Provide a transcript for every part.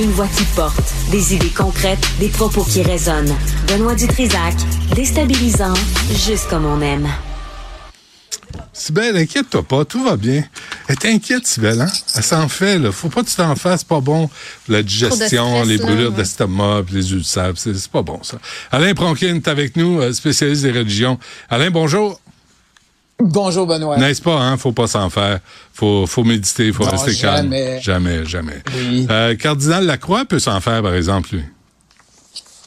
Une voix qui porte, des idées concrètes, des propos qui résonnent. Benoît Dutrisac, déstabilisant, juste comme on aime. Sibelle, inquiète-toi pas, tout va bien. Elle t'inquiète, Sibelle, hein? Elle s'en fait, là. Faut pas que tu t'en fasses, pas bon. La digestion, les brûlures d'estomac, les ulcères, c'est pas bon, ça. Alain Pronkin est avec nous, euh, spécialiste des religions. Alain, bonjour. Bonjour Benoît. N'est-ce pas, hein? Faut pas s'en faire. Faut, faut méditer, faut rester jamais. calme. Jamais, jamais. Oui. Euh, Cardinal Lacroix peut s'en faire, par exemple, lui.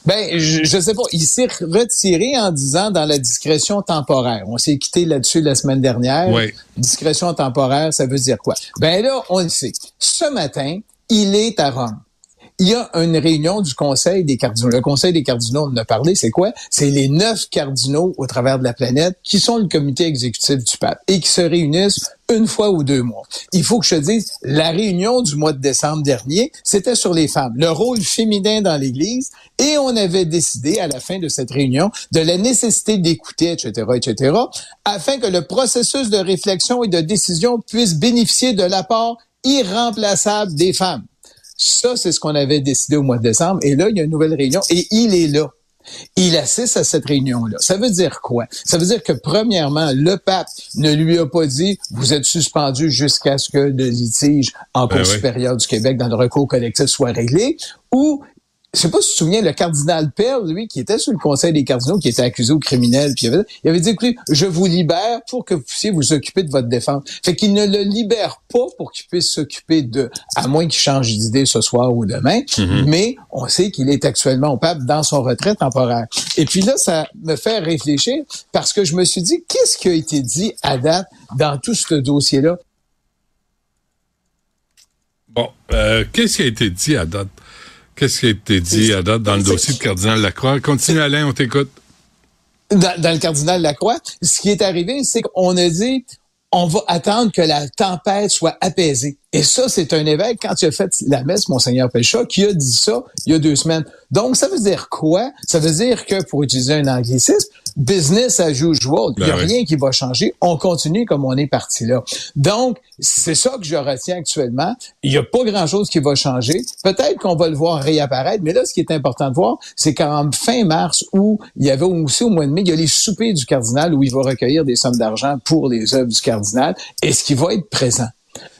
Ben, je, je sais pas. Il s'est retiré en disant dans la discrétion temporaire. On s'est quitté là-dessus la semaine dernière. Oui. Discrétion temporaire, ça veut dire quoi? Ben là, on le sait. Ce matin, il est à Rome il y a une réunion du Conseil des cardinaux. Le Conseil des cardinaux, on en a parlé, c'est quoi? C'est les neuf cardinaux au travers de la planète qui sont le comité exécutif du pape et qui se réunissent une fois ou deux mois. Il faut que je te dise, la réunion du mois de décembre dernier, c'était sur les femmes, le rôle féminin dans l'Église, et on avait décidé à la fin de cette réunion de la nécessité d'écouter, etc., etc., afin que le processus de réflexion et de décision puisse bénéficier de l'apport irremplaçable des femmes. Ça, c'est ce qu'on avait décidé au mois de décembre. Et là, il y a une nouvelle réunion et il est là. Il assiste à cette réunion-là. Ça veut dire quoi? Ça veut dire que, premièrement, le pape ne lui a pas dit « vous êtes suspendu jusqu'à ce que le litige en ben Cour supérieure du Québec dans le recours collectif soit réglé » ou je sais pas si tu te souviens, le cardinal Pell, lui, qui était sur le conseil des cardinaux, qui était accusé au criminel, puis il avait, il avait dit, écoutez, je vous libère pour que vous puissiez vous occuper de votre défense. Fait qu'il ne le libère pas pour qu'il puisse s'occuper de, à moins qu'il change d'idée ce soir ou demain, mm-hmm. mais on sait qu'il est actuellement au pape dans son retrait temporaire. Et puis là, ça me fait réfléchir parce que je me suis dit, qu'est-ce qui a été dit à date dans tout ce dossier-là? Bon, euh, qu'est-ce qui a été dit à date? Qu'est-ce qui a été dit à date dans le dossier de Cardinal Lacroix? Continue, Alain, on t'écoute. Dans, dans, le Cardinal Lacroix, ce qui est arrivé, c'est qu'on a dit on va attendre que la tempête soit apaisée. Et ça, c'est un évêque, quand tu as fait la messe, Monseigneur Pécha, qui a dit ça il y a deux semaines. Donc, ça veut dire quoi? Ça veut dire que, pour utiliser un anglicisme, business as usual. Il n'y a ben rien qui va changer. On continue comme on est parti là. Donc, c'est ça que je retiens actuellement. Il n'y a pas grand-chose qui va changer. Peut-être qu'on va le voir réapparaître, mais là, ce qui est important de voir, c'est qu'en fin mars, où il y avait aussi au mois de mai, il y a les soupers du cardinal où il va recueillir des sommes d'argent pour les œuvres du cardinal. Est-ce qu'il va être présent?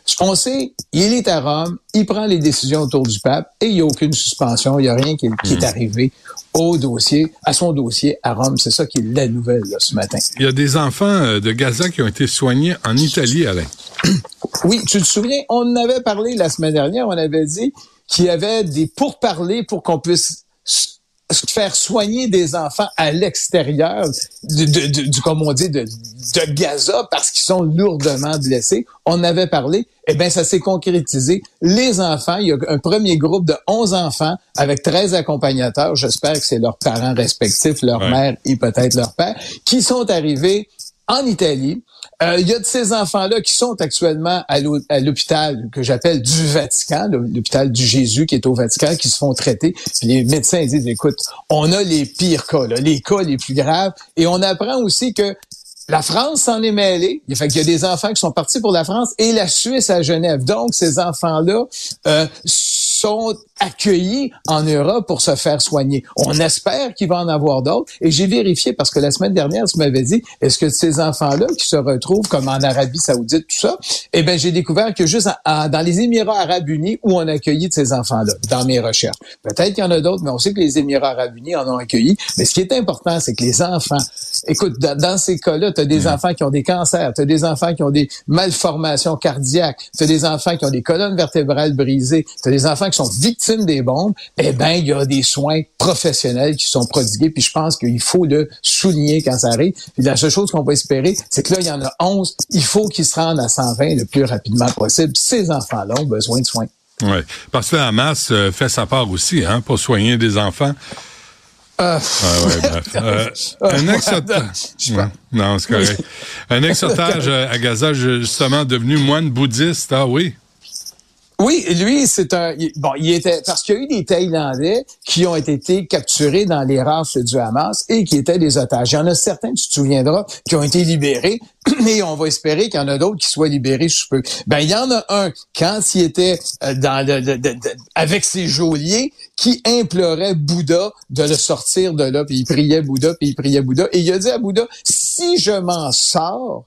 Ce qu'on sait, il est à Rome, il prend les décisions autour du pape et il n'y a aucune suspension, il n'y a rien qui, est hmm. arrivé au dossier, à son dossier à Rome. C'est ça qui est la nouvelle ce matin. Il y a des enfants euh, de Gaza qui ont été soignés en Italie, Alain. Oui, tu te souviens, on en avait parlé la semaine dernière, on avait dit qu'il y avait des pourparlers pour qu'on puisse faire soigner des enfants à l'extérieur du, du, comme on dit, de, de Gaza parce qu'ils sont lourdement blessés. On avait parlé. Eh bien, ça s'est concrétisé. Les enfants, il y a un premier groupe de 11 enfants avec 13 accompagnateurs. J'espère que c'est leurs parents respectifs, leur mère et peut-être leur père, qui sont arrivés en Italie. Euh, il y a de ces enfants-là qui sont actuellement à l'hôpital que j'appelle du Vatican, l'hôpital du Jésus qui est au Vatican, qui se font traiter. les médecins disent, écoute, on a les pires cas, les cas les plus graves. Et on apprend aussi que la France s'en est mêlée. Il y a des enfants qui sont partis pour la France et la Suisse à Genève. Donc, ces enfants-là euh, sont accueillis en Europe pour se faire soigner. On espère qu'il va en avoir d'autres. Et j'ai vérifié parce que la semaine dernière, tu m'avais dit, est-ce que ces enfants-là qui se retrouvent comme en Arabie Saoudite, tout ça, eh bien, j'ai découvert que juste dans les Émirats Arabes Unis où on a accueilli de ces enfants-là, dans mes recherches. Peut-être qu'il y en a d'autres, mais on sait que les Émirats Arabes Unis en ont accueilli. Mais ce qui est important, c'est que les enfants, écoute, dans, ces cas-là, tu as des mm. enfants qui ont des cancers, tu as des enfants qui ont des malformations cardiaques, tu as des enfants qui ont des colonnes vertébrales brisées, tu as des enfants qui sont victimes des bombes, eh ben il y a des soins professionnels qui sont prodigués. Puis je pense qu'il faut le souligner quand ça arrive. Puis la seule chose qu'on peut espérer, c'est que là, il y en a 11. Il faut qu'ils se rendent à 120 le plus rapidement possible. Ces enfants-là ont besoin de soins. Oui, parce que la Hamas euh, fait sa part aussi hein, pour soigner des enfants. Euh, euh, un exotage. Non, c'est correct. Un exotage à Gaza, justement, devenu moine bouddhiste, ah oui. Oui, lui, c'est un. Bon, il était parce qu'il y a eu des Thaïlandais qui ont été capturés dans les rafles du Hamas et qui étaient des otages. Il y en a certains, tu te souviendras, qui ont été libérés, mais on va espérer qu'il y en a d'autres qui soient libérés sous peu. Ben, il y en a un quand il était euh, dans le, avec ses geôliers qui implorait Bouddha de le sortir de là, puis il priait Bouddha, puis il priait Bouddha, et il a dit à Bouddha si je m'en sors,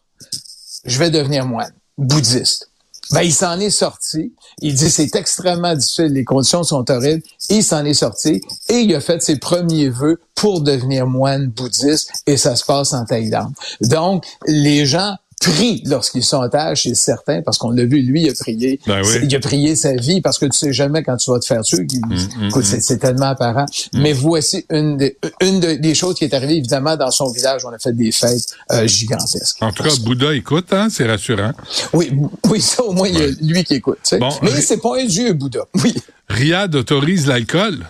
je vais devenir moine bouddhiste. Ben, il s'en est sorti. Il dit c'est extrêmement difficile, les conditions sont horribles. Il s'en est sorti et il a fait ses premiers vœux pour devenir moine bouddhiste et ça se passe en Thaïlande. Donc, les gens prie lorsqu'ils sont otages, c'est certain, parce qu'on l'a vu, lui, il a prié. Ben il a prié sa vie parce que tu sais jamais quand tu vas te faire tuer. Mm, mm, mm. c'est tellement apparent. Mais voici une, des, une des choses qui est arrivée, évidemment, dans son village. On a fait des fêtes euh, gigantesques. En tout cas, Bouddha écoute, hein, c'est rassurant. Oui, oui, ça au moins, il y a lui qui écoute. Mais c'est pas un dieu, Bouddha. Oui. Riyad autorise l'alcool.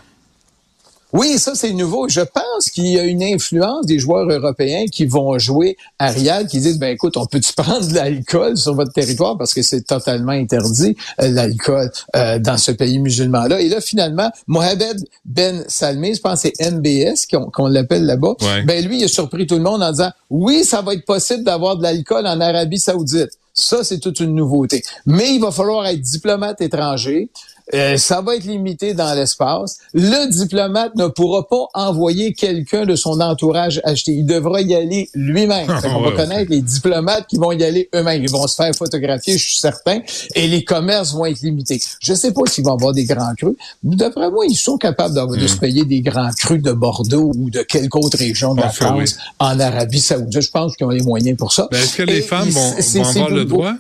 Oui, ça c'est nouveau. Je pense qu'il y a une influence des joueurs européens qui vont jouer à Riyad, qui disent ben écoute, on peut-tu prendre de l'alcool sur votre territoire? Parce que c'est totalement interdit euh, l'alcool euh, dans ce pays musulman-là. Et là finalement, Mohamed Ben Salmi, je pense que c'est MBS qu'on l'appelle là-bas. Ben lui, il a surpris tout le monde en disant oui, ça va être possible d'avoir de l'alcool en Arabie Saoudite. Ça, c'est toute une nouveauté. Mais il va falloir être diplomate étranger. Euh, ça va être limité dans l'espace. Le diplomate ne pourra pas envoyer quelqu'un de son entourage acheter. Il devra y aller lui-même. On va connaître les diplomates qui vont y aller eux-mêmes. Ils vont se faire photographier, je suis certain, et les commerces vont être limités. Je sais pas s'ils vont avoir des grands crus. D'après moi, ils sont capables de, de, se hmm. payer des grands crus de Bordeaux ou de quelque autre région de la France en Arabie Saoudite. Je pense qu'ils ont les moyens pour ça. Ben, est-ce que les femmes vont, avoir le droit?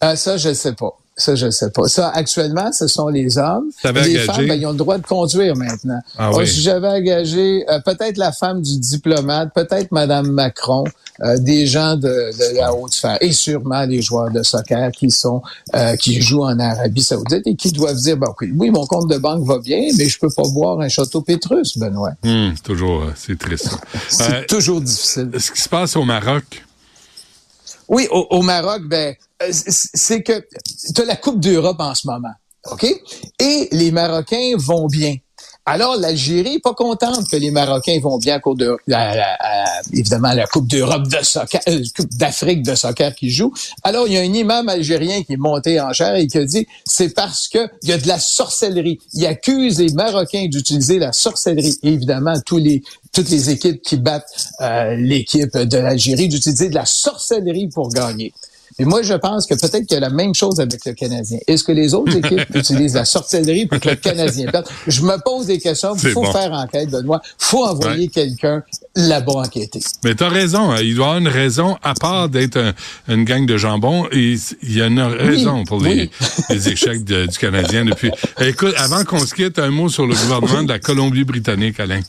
Ah, ça, je ne sais pas. Ça, je sais pas. Ça, actuellement, ce sont les hommes. les femmes, ben, ils ont le droit de conduire maintenant. Ah, oui. J'avais engagé euh, peut-être la femme du diplomate, peut-être Madame Macron, euh, des gens de, la haute sphère, et sûrement les joueurs de soccer qui sont euh, qui jouent en Arabie Saoudite et qui doivent dire, bon, oui, mon compte de banque va bien, mais je peux pas boire un château Pétrus, Benoît. Hum, toujours, c'est triste. c'est toujours difficile. Ce qui se passe au Maroc. Oui, au Maroc, ben euh, c'est que tu as la Coupe d'Europe en ce moment. OK? Et les Marocains vont bien. Alors, l'Algérie pas contente que les Marocains vont bien à cause de, évidemment, la Coupe d'Europe de soccer, euh, Coupe d'Afrique de soccer qui joue. Alors, il y a un imam algérien qui est monté en chair et qui a dit, c'est parce que il y a de la sorcellerie. Il accuse les Marocains d'utiliser la sorcellerie. évidemment, tous les, toutes les équipes qui battent euh, l'équipe de l'Algérie d'utiliser de la sorcellerie pour gagner. Et moi, je pense que peut-être qu'il y a la même chose avec le Canadien. Est-ce que les autres équipes utilisent la sorcellerie pour que le Canadien perde? Je me pose des questions. Il faut faire enquête, Benoît. Il faut envoyer quelqu'un là-bas enquêter. Mais tu as raison. Hein. Il doit y avoir une raison, à part d'être une gang de jambon, il y a une raison pour les, échecs du Canadien depuis. Écoute, avant qu'on se quitte, un mot sur le gouvernement de la Colombie-Britannique, Alain.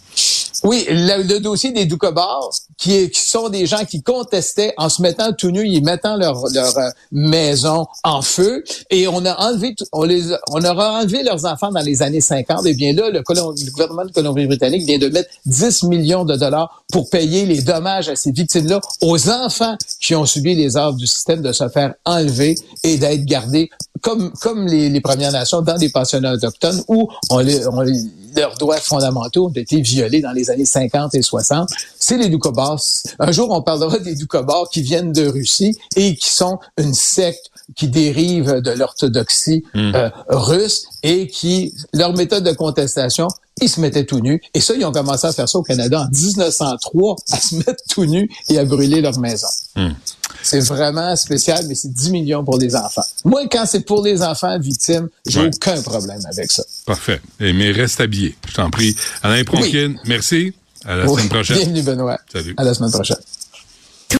Oui, le, dossier des Doucobars, qui, qui sont des gens qui contestaient en se mettant tout nus, ils mettant leur, leur euh, maison en feu, et on a enlevé, on les, on aura enlevé leurs enfants dans les années 50. Et eh bien là, le, le gouvernement de Colombie-Britannique vient de mettre 10 millions de dollars pour payer les dommages à ces victimes-là, aux enfants qui ont subi les ordres du système de se faire enlever et d'être gardés comme comme les, les Premières Nations dans des pensionnats autochtones où on les, on les leurs droits fondamentaux ont été violés dans les années 50 et 60. C'est les Doukhobors. Un jour, on parlera des Doukhobors qui viennent de Russie et qui sont une secte qui dérive de l'orthodoxie hmm. euh, russe et qui, leur méthode de contestation, ils se mettaient tout nus. Et ça, ils ont commencé à faire ça au Canada en 1903, à se mettre tout nus et à brûler leur maison. Hmm. C'est vraiment spécial, mais c'est 10 millions pour les enfants. Moi, quand c'est pour les enfants victimes, j'ai aucun problème avec ça. Parfait. Et, mais reste habillé, je t'en prie. Alain Pronkin, merci. À la semaine prochaine. Bienvenue, Benoît. Salut. À la semaine prochaine.